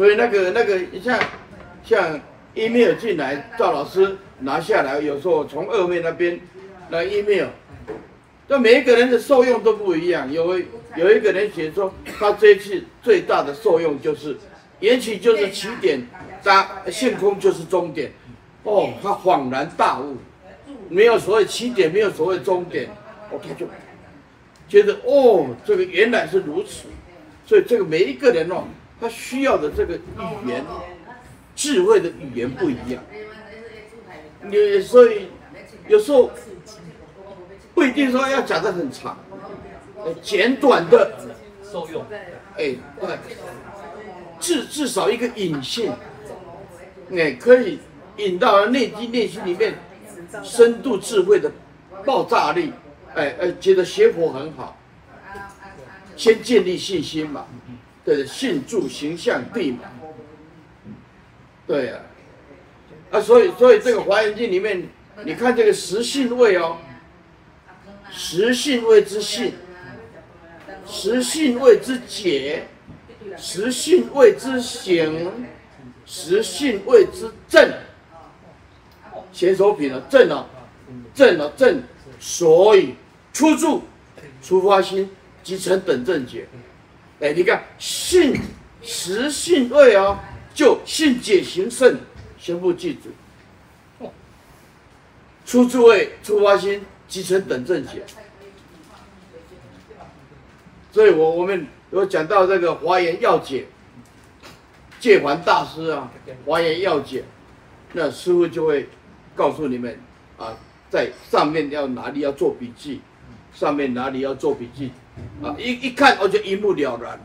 所以那个那个像像 email 进来，赵老师拿下来，有时候从二面那边那 email，但每一个人的受用都不一样。有有一个人写说，他这次最大的受用就是，也许就是起点，当性空就是终点。哦，他恍然大悟，没有所谓起点，没有所谓终点，哦，他就觉得哦，这个原来是如此。所以这个每一个人哦，他需要的这个语言，智慧的语言不一样。你所以有时候不一定说要讲的很长，简短的受用，哎，对，至至少一个引线，哎，可以引到内心内心里面深度智慧的爆炸力，哎哎，觉得学佛很好。先建立信心嘛，对，信住形象地嘛，对呀，啊，所以所以这个华严经里面，你看这个实信位哦，实信位之信，实信位之解，实信位之行，实信位之正，前手品了正了，正了正，所以出住出发心。即成等正解，哎，你看信实信位哦，就信解行胜，全部记住。初住位出发心，即成等正解。所以我我们有讲到这个华严要解，戒环大师啊，华严要解，那师父就会告诉你们啊，在上面要哪里要做笔记，上面哪里要做笔记。啊，一一看我就一目了然。